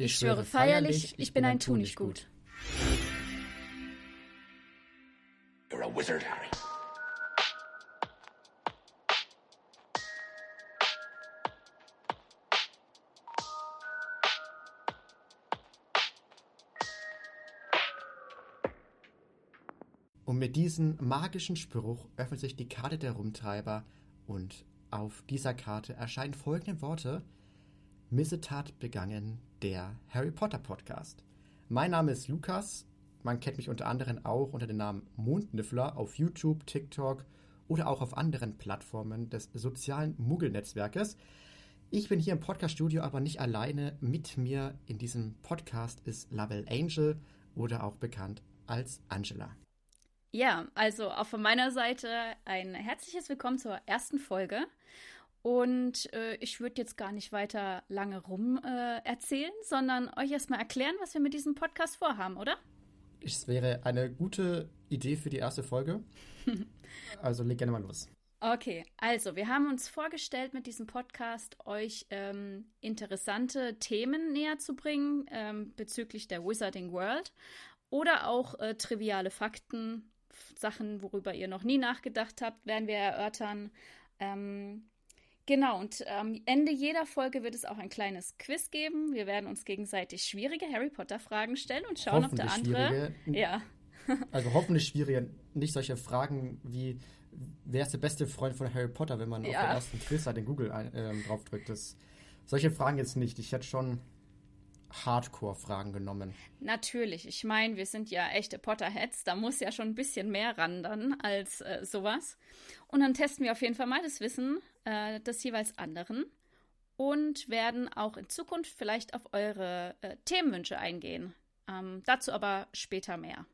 Ich, schwöre feierlich, ich bin ein Tunichtgut. You're a wizard, Harry. Und mit diesem magischen Spruch öffnet sich die Karte der Rumtreiber und auf dieser Karte erscheinen folgende Worte: Missetat begangen, der Harry Potter Podcast. Mein Name ist Lukas. Man kennt mich unter anderem auch unter dem Namen Mondniffler auf YouTube, TikTok oder auch auf anderen Plattformen des sozialen Muggelnetzwerkes. Ich bin hier im Podcast-Studio aber nicht alleine. Mit mir in diesem Podcast ist Lavelle Angel oder auch bekannt als Angela. Ja, also auch von meiner Seite ein herzliches Willkommen zur ersten Folge. Und äh, ich würde jetzt gar nicht weiter lange rum äh, erzählen, sondern euch erstmal erklären, was wir mit diesem Podcast vorhaben, oder? Es wäre eine gute Idee für die erste Folge. also leg gerne mal los. Okay, also wir haben uns vorgestellt, mit diesem Podcast euch ähm, interessante Themen näher zu bringen ähm, bezüglich der Wizarding World oder auch äh, triviale Fakten, Sachen, worüber ihr noch nie nachgedacht habt, werden wir erörtern. Ähm, Genau, und am ähm, Ende jeder Folge wird es auch ein kleines Quiz geben. Wir werden uns gegenseitig schwierige Harry Potter-Fragen stellen und schauen, ob der andere. Ja. also hoffentlich schwierige, nicht solche Fragen wie, wer ist der beste Freund von Harry Potter, wenn man ja. auf den ersten Quiz halt in Google äh, draufdrückt. Das, solche Fragen jetzt nicht. Ich hätte schon Hardcore-Fragen genommen. Natürlich. Ich meine, wir sind ja echte Potterheads. Da muss ja schon ein bisschen mehr ran dann als äh, sowas. Und dann testen wir auf jeden Fall mal das Wissen äh, des jeweils anderen und werden auch in Zukunft vielleicht auf eure äh, Themenwünsche eingehen. Ähm, dazu aber später mehr.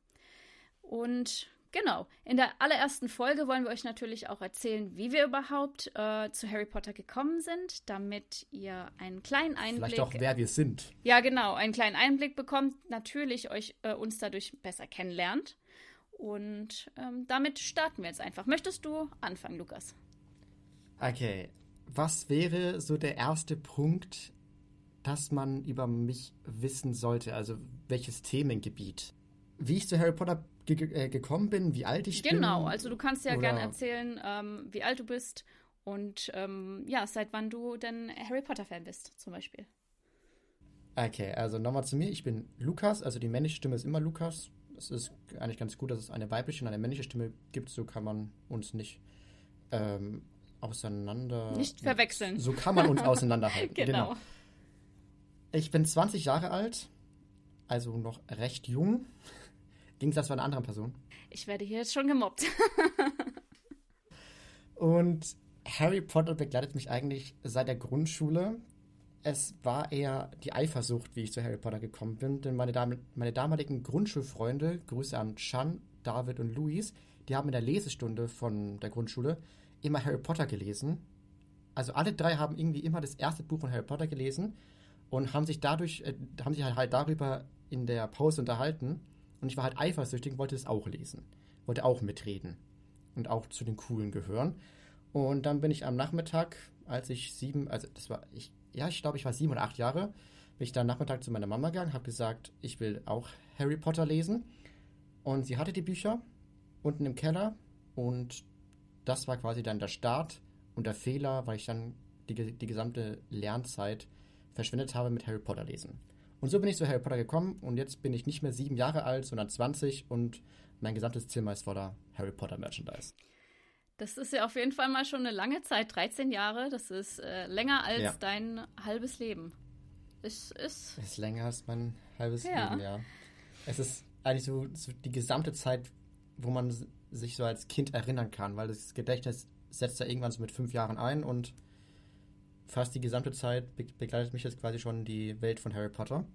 Und Genau. In der allerersten Folge wollen wir euch natürlich auch erzählen, wie wir überhaupt äh, zu Harry Potter gekommen sind, damit ihr einen kleinen Einblick. Vielleicht auch, wer wir sind. Ja, genau. Einen kleinen Einblick bekommt, natürlich euch äh, uns dadurch besser kennenlernt. Und ähm, damit starten wir jetzt einfach. Möchtest du anfangen, Lukas? Okay. Was wäre so der erste Punkt, dass man über mich wissen sollte? Also welches Themengebiet? Wie ich zu Harry Potter ge äh, gekommen bin, wie alt ich genau, bin. Genau, also du kannst ja gerne erzählen, ähm, wie alt du bist und ähm, ja, seit wann du denn Harry Potter-Fan bist, zum Beispiel. Okay, also nochmal zu mir. Ich bin Lukas, also die männliche Stimme ist immer Lukas. Es ist eigentlich ganz gut, dass es eine weibliche und eine männliche Stimme gibt. So kann man uns nicht ähm, auseinander. Nicht verwechseln. So kann man uns auseinanderhalten. genau. genau. Ich bin 20 Jahre alt, also noch recht jung. Gegensatz zu einer anderen Person. Ich werde hier jetzt schon gemobbt. und Harry Potter begleitet mich eigentlich seit der Grundschule. Es war eher die Eifersucht, wie ich zu Harry Potter gekommen bin, denn meine, Dam meine damaligen Grundschulfreunde, Grüße an Chan, David und Luis, die haben in der Lesestunde von der Grundschule immer Harry Potter gelesen. Also alle drei haben irgendwie immer das erste Buch von Harry Potter gelesen und haben sich dadurch, äh, haben sich halt, halt darüber in der Pause unterhalten. Und ich war halt eifersüchtig und wollte es auch lesen. Wollte auch mitreden. Und auch zu den Coolen gehören. Und dann bin ich am Nachmittag, als ich sieben, also das war, ich, ja, ich glaube, ich war sieben oder acht Jahre, bin ich dann Nachmittag zu meiner Mama gegangen, habe gesagt, ich will auch Harry Potter lesen. Und sie hatte die Bücher unten im Keller und das war quasi dann der Start und der Fehler, weil ich dann die, die gesamte Lernzeit verschwendet habe mit Harry Potter lesen. Und so bin ich zu Harry Potter gekommen und jetzt bin ich nicht mehr sieben Jahre alt, sondern 20 und mein gesamtes Zimmer ist voller Harry Potter Merchandise. Das ist ja auf jeden Fall mal schon eine lange Zeit, 13 Jahre. Das ist äh, länger als ja. dein halbes Leben. Es ist. ist länger als mein halbes ja. Leben, ja. Es ist eigentlich so, so, die gesamte Zeit, wo man sich so als Kind erinnern kann, weil das Gedächtnis setzt ja irgendwann so mit fünf Jahren ein und fast die gesamte Zeit be begleitet mich jetzt quasi schon die Welt von Harry Potter.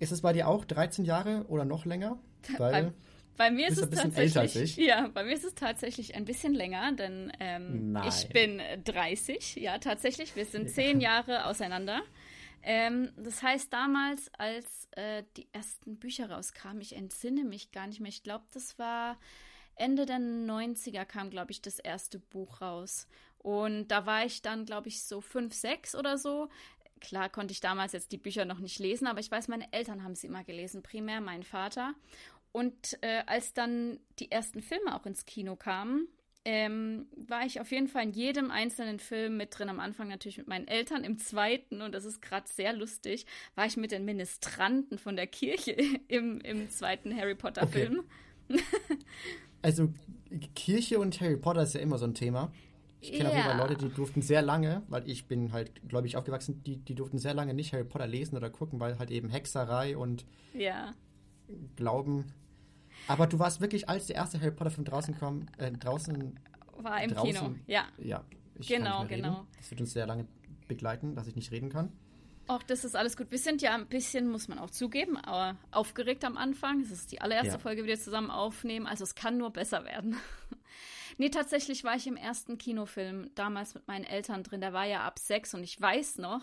Ist es bei dir auch 13 Jahre oder noch länger? Weil bei, bei mir ist es tatsächlich. Ja, bei mir ist es tatsächlich ein bisschen länger, denn ähm, ich bin 30. Ja, tatsächlich. Wir sind zehn Jahre auseinander. Ähm, das heißt, damals, als äh, die ersten Bücher rauskamen, ich entsinne mich gar nicht mehr. Ich glaube, das war Ende der 90er kam, glaube ich, das erste Buch raus. Und da war ich dann, glaube ich, so fünf, sechs oder so. Klar konnte ich damals jetzt die Bücher noch nicht lesen, aber ich weiß, meine Eltern haben sie immer gelesen, primär mein Vater. Und äh, als dann die ersten Filme auch ins Kino kamen, ähm, war ich auf jeden Fall in jedem einzelnen Film mit drin. Am Anfang natürlich mit meinen Eltern, im zweiten, und das ist gerade sehr lustig, war ich mit den Ministranten von der Kirche im, im zweiten Harry Potter-Film. Okay. also Kirche und Harry Potter ist ja immer so ein Thema. Ich kenne ja. auf jeden Fall Leute, die durften sehr lange, weil ich bin halt, glaube ich, aufgewachsen, die, die durften sehr lange nicht Harry Potter lesen oder gucken, weil halt eben Hexerei und ja. Glauben. Aber du warst wirklich, als der erste Harry Potter-Film draußen kam, äh, draußen. War im draußen, Kino, ja. Ja, ich genau, genau. Reden. Das wird uns sehr lange begleiten, dass ich nicht reden kann. Auch das ist alles gut. Wir sind ja ein bisschen, muss man auch zugeben, aber aufgeregt am Anfang. Es ist die allererste ja. Folge, die wir zusammen aufnehmen. Also es kann nur besser werden. Nee, tatsächlich war ich im ersten Kinofilm damals mit meinen Eltern drin. Der war ja ab sechs und ich weiß noch,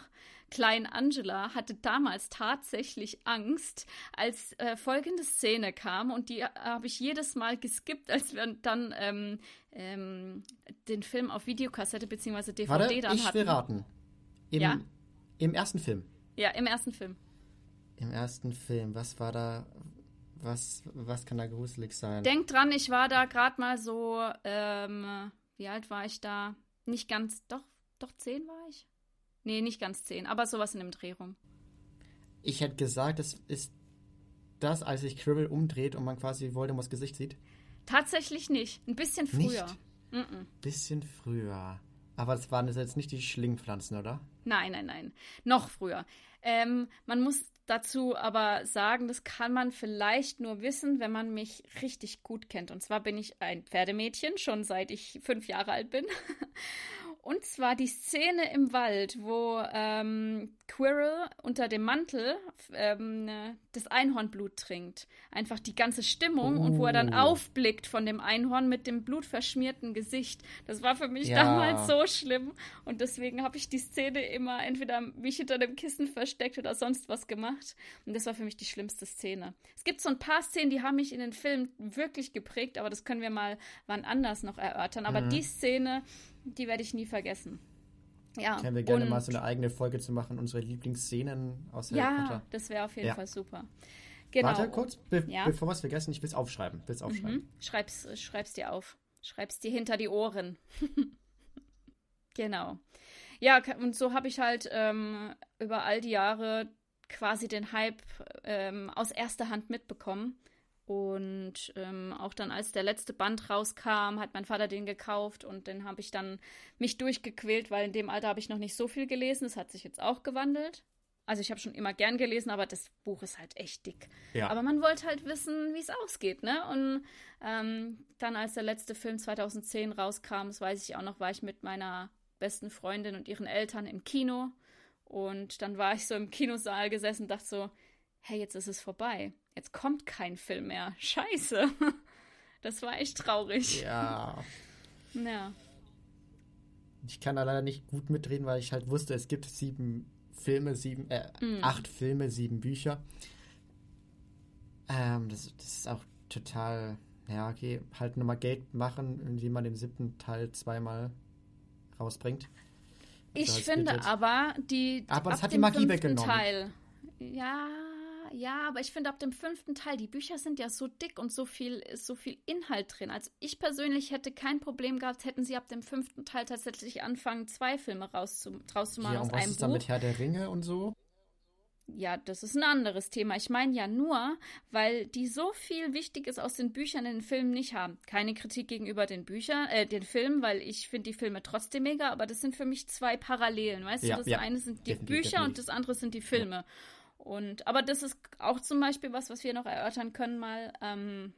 Klein Angela hatte damals tatsächlich Angst, als äh, folgende Szene kam und die äh, habe ich jedes Mal geskippt, als wir dann ähm, ähm, den Film auf Videokassette bzw. DVD Warte, dann ich hatten. will raten. Im, ja? Im ersten Film. Ja, im ersten Film. Im ersten Film, was war da, was, was kann da gruselig sein? Denk dran, ich war da gerade mal so, ähm, wie alt war ich da? Nicht ganz, doch, doch zehn war ich? Nee, nicht ganz zehn, aber sowas in dem Dreh rum. Ich hätte gesagt, es ist das, als sich Quirrell umdreht und man quasi Voldemorts Gesicht sieht. Tatsächlich nicht. Ein bisschen früher. Nicht? Mm -mm. Bisschen früher. Aber das waren jetzt nicht die Schlingpflanzen, oder? Nein, nein, nein. Noch früher. Ähm, man muss dazu aber sagen, das kann man vielleicht nur wissen, wenn man mich richtig gut kennt. Und zwar bin ich ein Pferdemädchen, schon seit ich fünf Jahre alt bin. Und zwar die Szene im Wald, wo ähm, Quirrell unter dem Mantel ähm, das Einhornblut trinkt. Einfach die ganze Stimmung oh. und wo er dann oh. aufblickt von dem Einhorn mit dem blutverschmierten Gesicht. Das war für mich ja. damals so schlimm. Und deswegen habe ich die Szene immer entweder mich hinter dem Kissen versteckt oder sonst was gemacht. Und das war für mich die schlimmste Szene. Es gibt so ein paar Szenen, die haben mich in den Film wirklich geprägt, aber das können wir mal wann anders noch erörtern. Aber mhm. die Szene die werde ich nie vergessen. Ja. Können wir gerne mal so eine eigene Folge zu machen, unsere Lieblingsszenen aus Harry ja, Potter. Ja, das wäre auf jeden ja. Fall super. Genau. Warte kurz, be ja. bevor wir es vergessen, ich will es aufschreiben. Will's aufschreiben. Mhm. Schreib's, schreib's dir auf. Schreib's dir hinter die Ohren. genau. Ja, und so habe ich halt ähm, über all die Jahre quasi den Hype ähm, aus erster Hand mitbekommen. Und ähm, auch dann, als der letzte Band rauskam, hat mein Vater den gekauft und den habe ich dann mich durchgequält, weil in dem Alter habe ich noch nicht so viel gelesen. Das hat sich jetzt auch gewandelt. Also ich habe schon immer gern gelesen, aber das Buch ist halt echt dick. Ja. Aber man wollte halt wissen, wie es ausgeht, ne? Und ähm, dann, als der letzte Film 2010 rauskam, das weiß ich auch noch, war ich mit meiner besten Freundin und ihren Eltern im Kino. Und dann war ich so im Kinosaal gesessen und dachte so, hey, jetzt ist es vorbei jetzt kommt kein Film mehr. Scheiße. Das war echt traurig. Ja. Ja. Ich kann da leider nicht gut mitreden, weil ich halt wusste, es gibt sieben Filme, sieben, äh, mm. acht Filme, sieben Bücher. Ähm, das, das ist auch total, ja, okay, halt nochmal Geld machen, indem man den siebten Teil zweimal rausbringt. Also ich finde aber, die. Aber es hat die Magie weggenommen. Teil. Ja, ja, aber ich finde ab dem fünften Teil, die Bücher sind ja so dick und so viel, ist so viel Inhalt drin. Also ich persönlich hätte kein Problem gehabt, hätten sie ab dem fünften Teil tatsächlich anfangen, zwei Filme rauszu, rauszumachen ja, aus was einem ist Buch. mit Herr der Ringe und so? Ja, das ist ein anderes Thema. Ich meine ja nur, weil die so viel Wichtiges aus den Büchern in den Filmen nicht haben. Keine Kritik gegenüber den Büchern, äh, den Filmen, weil ich finde die Filme trotzdem mega, aber das sind für mich zwei Parallelen, weißt ja, du? Das ja, eine sind die Bücher definitiv. und das andere sind die Filme. Ja. Und, aber das ist auch zum Beispiel was, was wir noch erörtern können, mal ähm,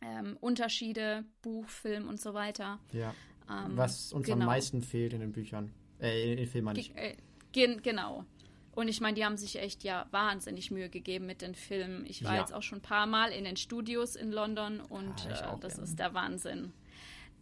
ähm, Unterschiede, Buch, Film und so weiter. Ja. Ähm, was uns genau. am meisten fehlt in den Büchern, äh, in den Filmen nicht. Äh, gen genau. Und ich meine, die haben sich echt ja wahnsinnig Mühe gegeben mit den Filmen. Ich war ja. jetzt auch schon ein paar Mal in den Studios in London und ja, äh, das gerne. ist der Wahnsinn.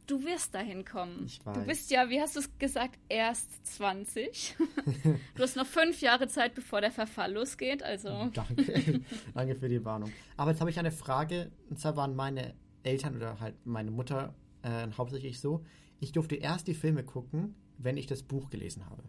Du wirst dahin kommen. Ich weiß. Du bist ja, wie hast du es gesagt, erst 20. du hast noch fünf Jahre Zeit, bevor der Verfall losgeht. Also. Danke. Danke für die Warnung. Aber jetzt habe ich eine Frage. Und zwar waren meine Eltern oder halt meine Mutter äh, hauptsächlich so. Ich durfte erst die Filme gucken, wenn ich das Buch gelesen habe.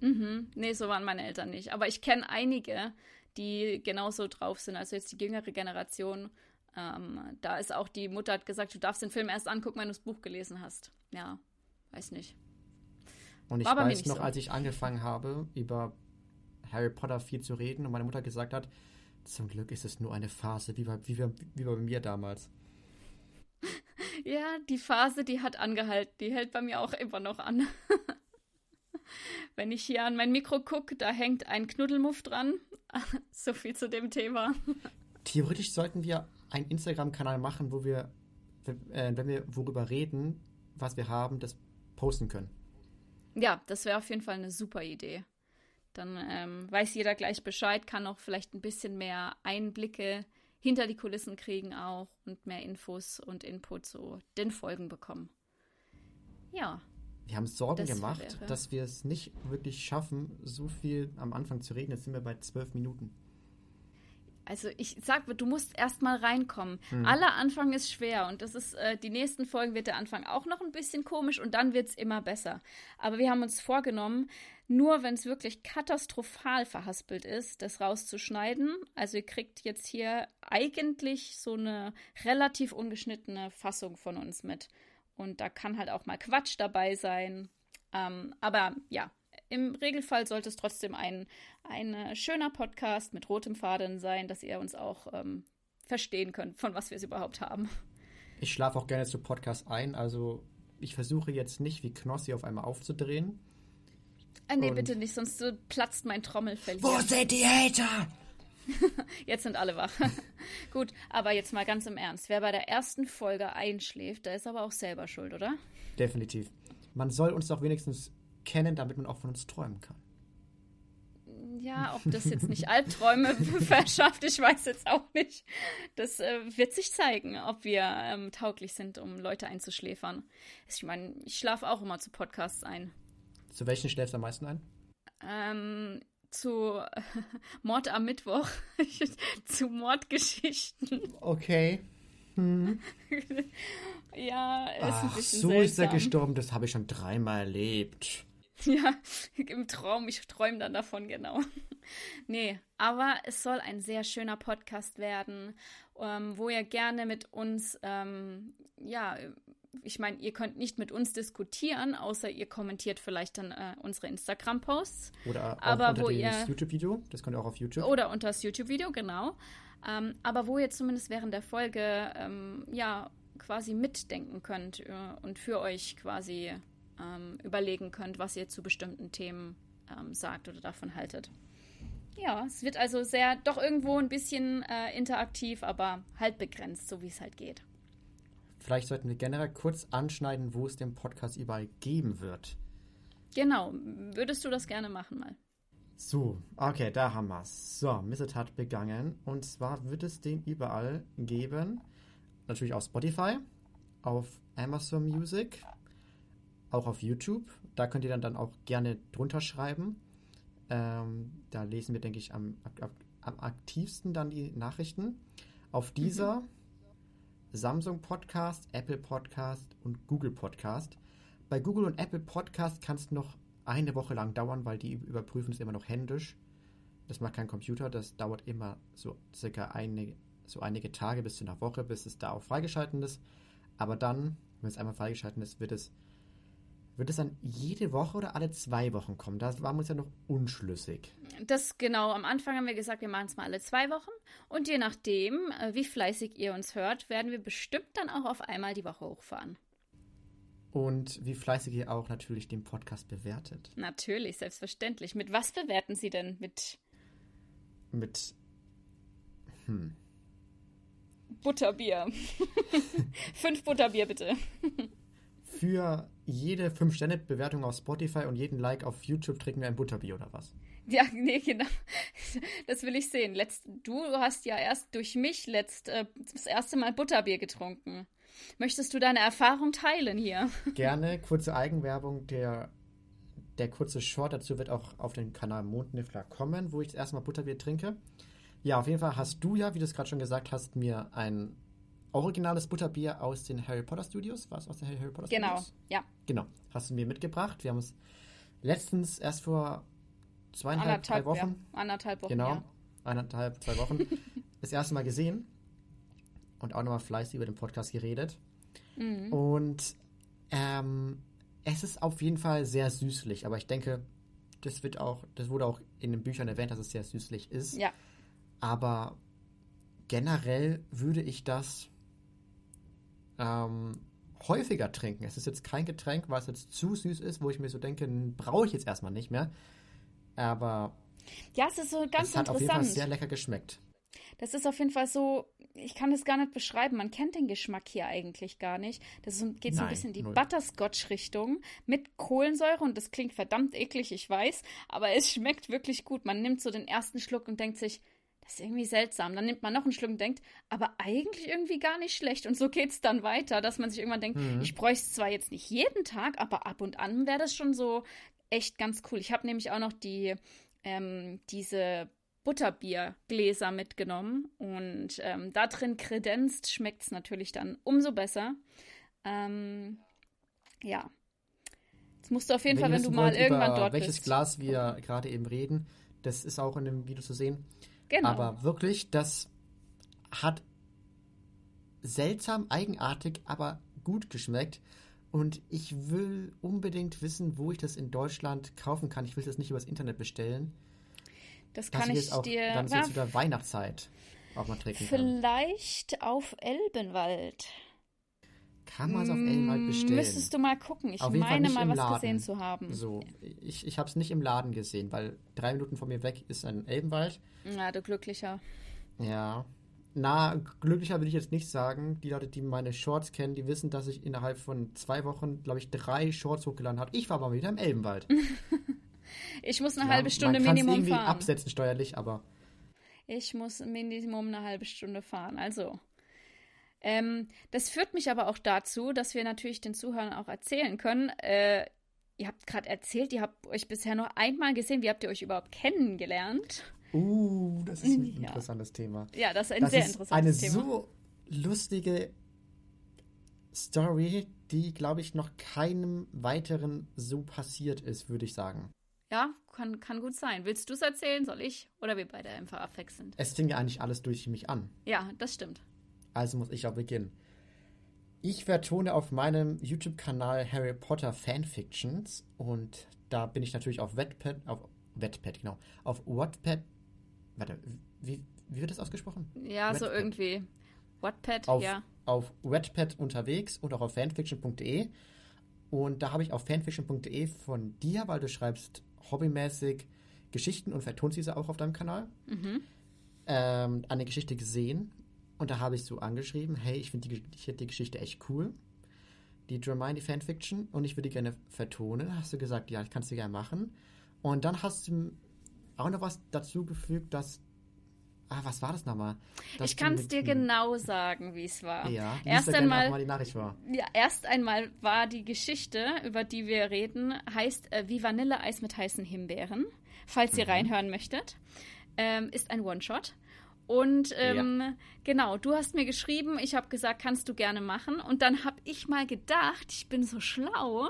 Mhm. Nee, so waren meine Eltern nicht. Aber ich kenne einige, die genauso drauf sind. Also jetzt die jüngere Generation. Ähm, da ist auch die Mutter hat gesagt, du darfst den Film erst angucken, wenn du das Buch gelesen hast. Ja, weiß nicht. Und ich weiß noch, so. als ich angefangen habe, über Harry Potter viel zu reden und meine Mutter gesagt hat, zum Glück ist es nur eine Phase, wie bei, wie, wie bei mir damals. Ja, die Phase, die hat angehalten. Die hält bei mir auch immer noch an. Wenn ich hier an mein Mikro gucke, da hängt ein Knuddelmuff dran. so viel zu dem Thema. Theoretisch sollten wir einen Instagram-Kanal machen, wo wir, äh, wenn wir worüber reden, was wir haben, das posten können. Ja, das wäre auf jeden Fall eine super Idee. Dann ähm, weiß jeder gleich Bescheid, kann auch vielleicht ein bisschen mehr Einblicke hinter die Kulissen kriegen auch und mehr Infos und Input zu den Folgen bekommen. Ja. Wir haben Sorgen das gemacht, wäre. dass wir es nicht wirklich schaffen, so viel am Anfang zu reden. Jetzt sind wir bei zwölf Minuten. Also ich sag, du musst erst mal reinkommen. Hm. Aller Anfang ist schwer und das ist äh, die nächsten Folgen wird der Anfang auch noch ein bisschen komisch und dann wird es immer besser. Aber wir haben uns vorgenommen, nur wenn es wirklich katastrophal verhaspelt ist, das rauszuschneiden. Also ihr kriegt jetzt hier eigentlich so eine relativ ungeschnittene Fassung von uns mit. Und da kann halt auch mal Quatsch dabei sein. Ähm, aber ja, im Regelfall sollte es trotzdem ein, ein äh, schöner Podcast mit rotem Faden sein, dass ihr uns auch ähm, verstehen könnt, von was wir es überhaupt haben. Ich schlafe auch gerne zu Podcasts ein, also ich versuche jetzt nicht wie Knossi auf einmal aufzudrehen. Ah, nee, Und bitte nicht, sonst platzt mein Trommelfell. Wo sind die Hater? jetzt sind alle wach. Gut, aber jetzt mal ganz im Ernst. Wer bei der ersten Folge einschläft, der ist aber auch selber schuld, oder? Definitiv. Man soll uns doch wenigstens kennen, damit man auch von uns träumen kann. Ja, ob das jetzt nicht Albträume verschafft, ich weiß jetzt auch nicht. Das äh, wird sich zeigen, ob wir ähm, tauglich sind, um Leute einzuschläfern. Ich meine, ich schlafe auch immer zu Podcasts ein. Zu welchen schläfst du am meisten ein? Ähm, zu äh, Mord am Mittwoch, zu Mordgeschichten. Okay. Hm. ja, ist Ach, ein bisschen so seltsam. ist er gestorben, das habe ich schon dreimal erlebt. Ja, im Traum, ich träume dann davon, genau. nee, aber es soll ein sehr schöner Podcast werden, ähm, wo ihr gerne mit uns, ähm, ja, ich meine, ihr könnt nicht mit uns diskutieren, außer ihr kommentiert vielleicht dann äh, unsere Instagram-Posts. Oder aber unter wo das YouTube-Video, das könnt ihr auch auf YouTube. Oder unter das YouTube-Video, genau. Ähm, aber wo ihr zumindest während der Folge, ähm, ja, quasi mitdenken könnt äh, und für euch quasi ähm, überlegen könnt, was ihr zu bestimmten Themen ähm, sagt oder davon haltet. Ja, es wird also sehr, doch irgendwo ein bisschen äh, interaktiv, aber halt begrenzt, so wie es halt geht. Vielleicht sollten wir generell kurz anschneiden, wo es den Podcast überall geben wird. Genau, würdest du das gerne machen mal? So, okay, da haben wir es. So, Missetat begangen. Und zwar wird es den überall geben. Natürlich auf Spotify, auf Amazon Music, auch auf YouTube. Da könnt ihr dann, dann auch gerne drunter schreiben. Ähm, da lesen wir, denke ich, am, am, am, aktivsten dann die Nachrichten. Auf dieser mhm. Samsung Podcast, Apple Podcast und Google Podcast. Bei Google und Apple Podcast kann es noch eine Woche lang dauern, weil die überprüfen es immer noch händisch. Das macht kein Computer, das dauert immer so circa eine, so einige Tage bis zu einer Woche, bis es da auch freigeschalten ist. Aber dann, wenn es einmal freigeschalten ist, wird es wird es dann jede Woche oder alle zwei Wochen kommen? Da waren wir uns ja noch unschlüssig. Das genau. Am Anfang haben wir gesagt, wir machen es mal alle zwei Wochen. Und je nachdem, äh, wie fleißig ihr uns hört, werden wir bestimmt dann auch auf einmal die Woche hochfahren. Und wie fleißig ihr auch natürlich den Podcast bewertet. Natürlich, selbstverständlich. Mit was bewerten Sie denn? Mit. Mit. Hm. Butterbier. Fünf Butterbier, bitte. Für jede 5-Sterne-Bewertung auf Spotify und jeden Like auf YouTube trinken wir ein Butterbier oder was? Ja, nee, genau. Das will ich sehen. Letzt, du hast ja erst durch mich letzt äh, das erste Mal Butterbier getrunken. Möchtest du deine Erfahrung teilen hier? Gerne. Kurze Eigenwerbung. Der, der kurze Short dazu wird auch auf den Kanal Mondniffler kommen, wo ich das erste Mal Butterbier trinke. Ja, auf jeden Fall hast du ja, wie du es gerade schon gesagt hast, mir ein originales Butterbier aus den Harry Potter Studios. War es aus den Harry Potter genau, Studios? Genau, ja. Genau, hast du mir mitgebracht. Wir haben es letztens erst vor zweieinhalb, drei Wochen. Ja. Anderthalb Wochen. Genau, Ja. eineinhalb, zwei Wochen. das erste Mal gesehen und auch nochmal fleißig über den Podcast geredet. Mhm. Und ähm, es ist auf jeden Fall sehr süßlich, aber ich denke, das wird auch, das wurde auch in den Büchern erwähnt, dass es sehr süßlich ist. Ja. Aber generell würde ich das ähm, häufiger trinken. Es ist jetzt kein Getränk, was jetzt zu süß ist, wo ich mir so denke, brauche ich jetzt erstmal nicht mehr. Aber Ja, es ist so ganz es hat auf jeden Fall interessant. sehr lecker geschmeckt. Das ist auf jeden Fall so, ich kann das gar nicht beschreiben. Man kennt den Geschmack hier eigentlich gar nicht. Das so, geht so ein Nein, bisschen in die. Butterscotch-Richtung mit Kohlensäure und das klingt verdammt eklig, ich weiß, aber es schmeckt wirklich gut. Man nimmt so den ersten Schluck und denkt sich, das ist irgendwie seltsam. Dann nimmt man noch einen Schluck und denkt, aber eigentlich irgendwie gar nicht schlecht. Und so geht es dann weiter, dass man sich irgendwann denkt, Mhm. ich bräuchte es zwar jetzt nicht jeden Tag, aber ab und an wäre das schon so echt ganz cool. Ich habe nämlich auch noch die, ähm, diese Butterbiergläser mitgenommen und ähm, da drin kredenzt schmeckt es natürlich dann umso besser. Ähm, ja. Jetzt musst du auf jeden Wenn Fall, wenn du mal wollt, irgendwann über dort welches bist. Glas wir gerade eben reden, das ist auch in dem Video zu sehen. Genau. Aber wirklich, das hat seltsam, eigenartig, aber gut geschmeckt. Und ich will unbedingt wissen, wo ich das in Deutschland kaufen kann. Ich will das nicht übers Internet bestellen. das kann ich auch dir. dann na, so zu der Weihnachtszeit auch mal trinken kann. vielleicht auf Elbenwald. Kann man es auf Elbenwald bestellen? Müsstest du mal gucken. Ich meine mal was Laden. gesehen zu haben. So, ich, ich habe es nicht im Laden gesehen, weil drei Minuten von mir weg ist ein Elbenwald. Na, du Glücklicher. Ja. Na, glücklicher will ich jetzt nicht sagen. Die Leute, die meine Shorts kennen, die wissen, dass ich innerhalb von zwei Wochen, glaube ich, drei Shorts hochgeladen habe. Ich war aber wieder im Elbenwald. Ich muss eine Ja, halbe Stunde man Minimum irgendwie fahren. absetzen steuerlich, aber Ich muss Minimum eine halbe Stunde fahren. Also. Ähm, das führt mich aber auch dazu, dass wir natürlich den Zuhörern auch erzählen können. Äh, ihr habt gerade erzählt, ihr habt euch bisher nur einmal gesehen. Wie habt ihr euch überhaupt kennengelernt? uh, das ist ein Ja. interessantes Thema. Ja, das ist ein Das sehr ist eine interessantes Thema. so lustige Story, die, glaube ich, noch keinem weiteren so passiert ist, würde ich sagen. Ja, kann, kann gut sein. Willst du es erzählen? Soll ich? Oder wir beide einfach abwechselnd? Es fing ja eigentlich alles durch mich an. Ja, das stimmt. Also muss ich auch beginnen. Ich vertone auf meinem YouTube-Kanal Harry Potter Fanfictions und da bin ich natürlich auf Wattpad, auf Wattpad, genau, auf Wattpad, warte, wie, wie wird das ausgesprochen? Ja, so Wattpad. irgendwie. Wattpad, Auf, ja. auf Wattpad unterwegs und auch auf fanfiction.de und da habe ich auf fanfiction.de von dir, weil du schreibst hobbymäßig Geschichten und vertonst diese auch auf deinem Kanal, Mhm. ähm, eine Geschichte gesehen und da habe ich so angeschrieben, hey, ich finde die, ich find die Geschichte echt cool, die Dramini Fanfiction und ich würde die gerne vertonen. Hast du gesagt, ja, ich kann es dir gerne machen. Und dann hast du auch noch was dazu gefügt, dass, ah, was war das nochmal? Dass Ich kann es dir genau sagen, wie es war. Ja, Erst einmal, mal die Nachricht vor. ja, erst einmal war die Geschichte, über die wir reden, heißt äh, wie Vanilleeis mit heißen Himbeeren. Falls Mhm. ihr reinhören möchtet, ähm, ist ein One-Shot. Und ähm, genau, du hast mir geschrieben, ich habe gesagt, kannst du gerne machen. Und dann habe ich mal gedacht, ich bin so schlau,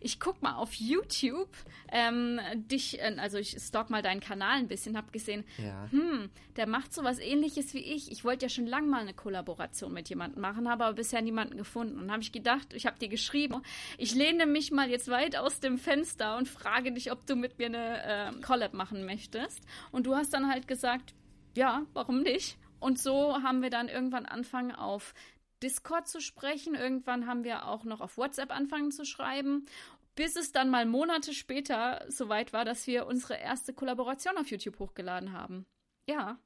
ich guck mal auf YouTube, ähm, dich, äh, also ich stalk mal deinen Kanal ein bisschen, habe gesehen, Ja. hm, der macht sowas ähnliches wie ich. Ich wollte ja schon lange mal eine Kollaboration mit jemandem machen, habe aber bisher niemanden gefunden. Und habe ich gedacht, ich habe dir geschrieben, ich lehne mich mal jetzt weit aus dem Fenster und frage dich, ob du mit mir eine äh, Collab machen möchtest. Und du hast dann halt gesagt, ja, warum nicht? Und so haben wir dann irgendwann angefangen auf Discord zu sprechen. Irgendwann haben wir auch noch auf WhatsApp angefangen zu schreiben. Bis es dann mal Monate später soweit war, dass wir unsere erste Kollaboration auf YouTube hochgeladen haben. Ja.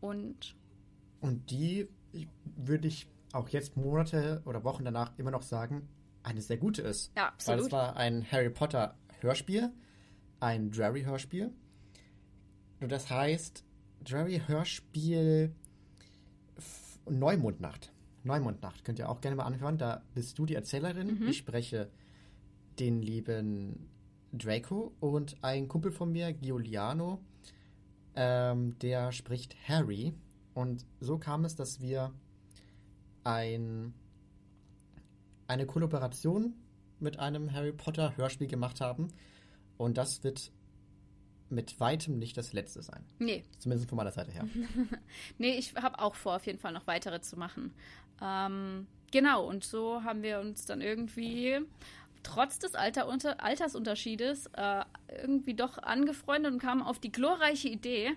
Und Und die würde ich auch jetzt Monate oder Wochen danach immer noch sagen, eine sehr gute ist. ja, Weil absolut. es war ein Harry Potter Hörspiel, ein Drarry Hörspiel. Und das heißt Drarry Hörspiel F- Neumondnacht. Neumondnacht könnt ihr auch gerne mal anhören. Da bist du die Erzählerin. Mhm. Ich spreche den lieben Draco und ein Kumpel von mir, Giuliano, ähm, der spricht Harry. Und so kam es, dass wir ein, eine Kollaboration mit einem Harry Potter Hörspiel gemacht haben. Und das wird mit weitem nicht das letzte sein. Nee. Zumindest von meiner Seite her. nee, ich habe auch vor, auf jeden Fall noch weitere zu machen. Ähm, genau, und so haben wir uns dann irgendwie trotz des Alter unter, Altersunterschiedes äh, irgendwie doch angefreundet und kamen auf die glorreiche Idee,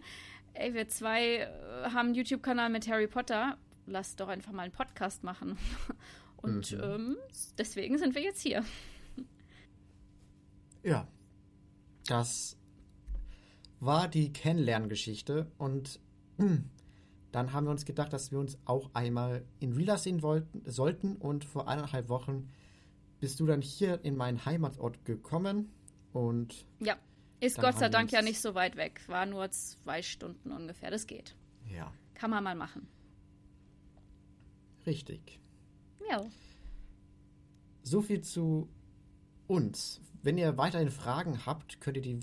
ey, wir zwei äh, haben einen YouTube-Kanal mit Harry Potter, lass doch einfach mal einen Podcast machen. Und mhm. ähm, deswegen sind wir jetzt hier. Ja, das war die Kennenlerngeschichte und dann haben wir uns gedacht, dass wir uns auch einmal in Real sehen wollten, sollten und vor eineinhalb Wochen bist du dann hier in meinen Heimatort gekommen und ja, ist Gott sei Dank ja nicht so weit weg, war nur zwei Stunden ungefähr, das geht. Ja. Kann man mal machen. Richtig. Ja. So viel zu uns. Wenn ihr weiterhin Fragen habt, könnt ihr die,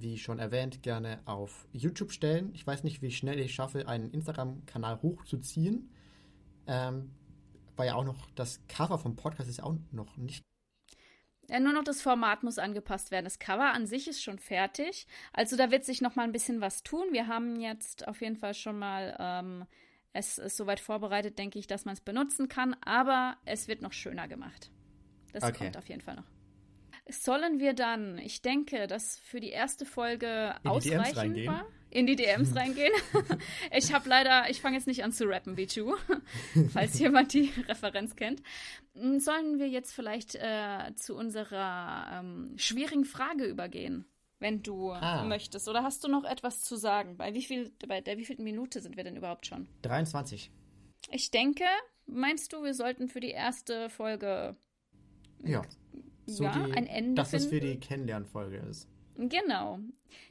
wie schon erwähnt, gerne auf YouTube stellen. Ich weiß nicht, wie schnell ich schaffe, einen Instagram-Kanal hochzuziehen. Ähm, weil ja auch noch das Cover vom Podcast ist ja auch noch nicht. Ja, nur noch das Format muss angepasst werden. Das Cover an sich ist schon fertig. Also da wird sich noch mal ein bisschen was tun. Wir haben jetzt auf jeden Fall schon mal ähm, es ist soweit vorbereitet, denke ich, dass man es benutzen kann, aber es wird noch schöner gemacht. Das okay. kommt auf jeden Fall noch. Sollen wir dann, ich denke, dass für die erste Folge in ausreichend war, in die DMs reingehen. ich habe leider, ich fange jetzt nicht an zu rappen, Bichu, falls jemand die Referenz kennt. Hm, sollen wir jetzt vielleicht äh, zu unserer ähm, schwierigen Frage übergehen? wenn du ah. möchtest. Oder hast du noch etwas zu sagen? Bei wie viel, bei der wievielten Minute sind wir denn überhaupt schon? 23. Ich denke, meinst du, wir sollten für die erste Folge ja, so ja die, ein Ende dass finden? es für die Kennenlernfolge ist. Genau.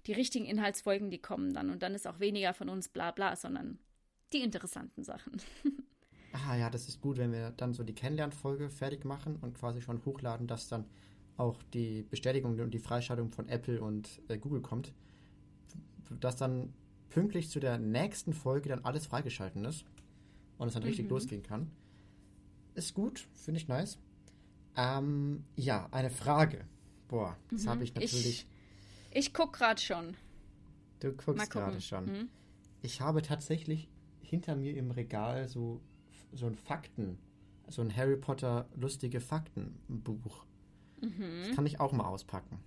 Die richtigen Inhaltsfolgen, die kommen dann. Und dann ist auch weniger von uns bla bla, sondern die interessanten Sachen. ah ja, das ist gut, wenn wir dann so die Kennenlernfolge fertig machen und quasi schon hochladen, dass dann auch die Bestätigung und die Freischaltung von Apple und äh, Google kommt, dass dann pünktlich zu der nächsten Folge dann alles freigeschalten ist und es dann mhm. richtig losgehen kann. Ist gut, finde ich nice. Ähm, ja, eine Frage. Boah, das mhm. habe ich natürlich. Ich, ich gucke gerade schon. Du guckst gerade schon. Mhm. Ich habe tatsächlich hinter mir im Regal so, so ein Fakten, so ein Harry Potter lustige Faktenbuch. Mhm. Das kann ich auch mal auspacken.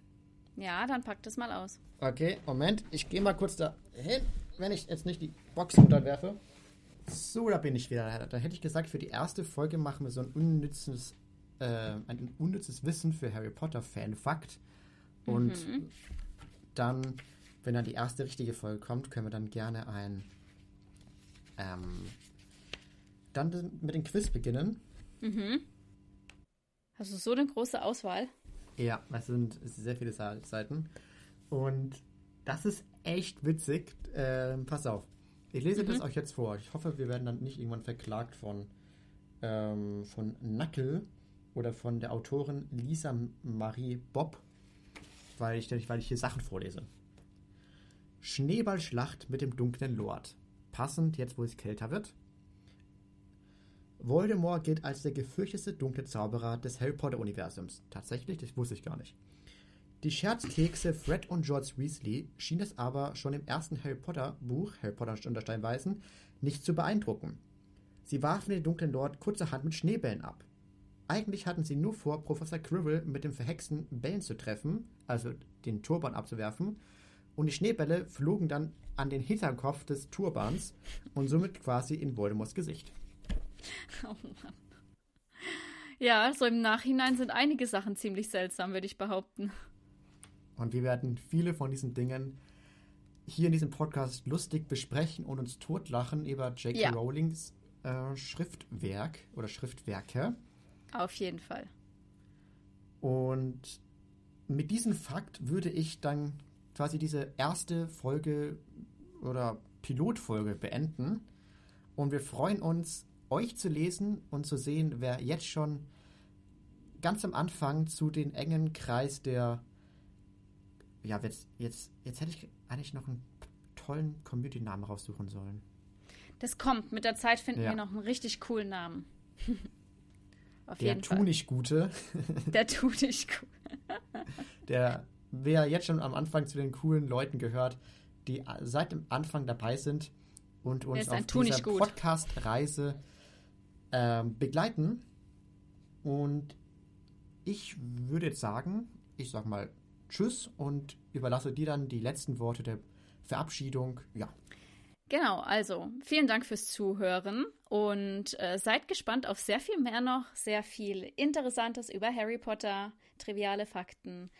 Ja, dann pack das mal aus. Okay, Moment. Ich gehe mal kurz da hin, wenn ich jetzt nicht die Box runterwerfe. So, da bin ich wieder. Da hätte ich gesagt, für die erste Folge machen wir so ein unnützes, äh, ein unnützes Wissen für Harry Potter Fan-Fakt. Und mhm. dann, wenn dann die erste richtige Folge kommt, können wir dann gerne ein ähm, dann mit dem Quiz beginnen. Mhm. Hast du so eine große Auswahl? Ja, es sind sehr viele Seiten. Und das ist echt witzig. Ähm, pass auf. Ich lese mhm. das euch jetzt vor. Ich hoffe, wir werden dann nicht irgendwann verklagt von, ähm, von Nackel oder von der Autorin Lisa Marie Bob, weil ich, weil ich hier Sachen vorlese. Schneeballschlacht mit dem dunklen Lord. Passend jetzt, wo es kälter wird. Voldemort gilt als der gefürchtete dunkle Zauberer des Harry Potter-Universums. Tatsächlich, das wusste ich gar nicht. Die Scherzkekse Fred und George Weasley schien es aber schon im ersten Harry Potter-Buch, Harry Potter und der nicht zu beeindrucken. Sie warfen den dunklen Lord kurzerhand mit Schneebällen ab. Eigentlich hatten sie nur vor, Professor Quirrell mit dem verhexten Bällen zu treffen, also den Turban abzuwerfen, und die Schneebälle flogen dann an den Hinterkopf des Turbans und somit quasi in Voldemorts Gesicht. Oh Mann. Ja, so im Nachhinein sind einige Sachen ziemlich seltsam, würde ich behaupten. Und wir werden viele von diesen Dingen hier in diesem Podcast lustig besprechen und uns totlachen über J.K. Ja. Rowlings äh, Schriftwerk oder Schriftwerke. Auf jeden Fall. Und mit diesem Fakt würde ich dann quasi diese erste Folge oder Pilotfolge beenden. Und wir freuen uns euch zu lesen und zu sehen, wer jetzt schon ganz am Anfang zu den engen Kreis der ja, jetzt, jetzt, jetzt hätte ich eigentlich noch einen tollen Community-Namen raussuchen sollen. Das kommt. Mit der Zeit finden ja. wir noch einen richtig coolen Namen. Auf der jeden Fall. Der Tunichtgute. Der Tunichtgute. der wer jetzt schon am Anfang zu den coolen Leuten gehört, die seit dem Anfang dabei sind und uns auf dieser Podcast-Reise ähm, begleiten. Und ich würde jetzt sagen, ich sag mal Tschüss und überlasse dir dann die letzten Worte der Verabschiedung. Ja. Genau, also vielen Dank fürs Zuhören und äh, seid gespannt auf sehr viel mehr noch, sehr viel Interessantes über Harry Potter, triviale Fakten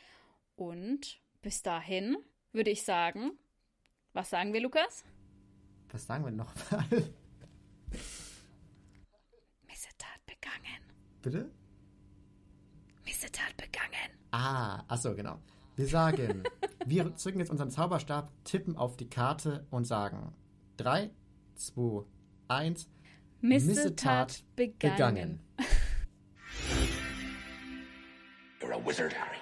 und bis dahin würde ich sagen, was sagen wir, Lukas? Was sagen wir nochmal? Missetat begangen. Bitte? Missetat begangen. Ah, achso, genau. Wir sagen, wir zücken jetzt unseren Zauberstab, tippen auf die Karte und sagen 3, 2, 1. Missetat begangen. begangen. You're a wizard, Harry.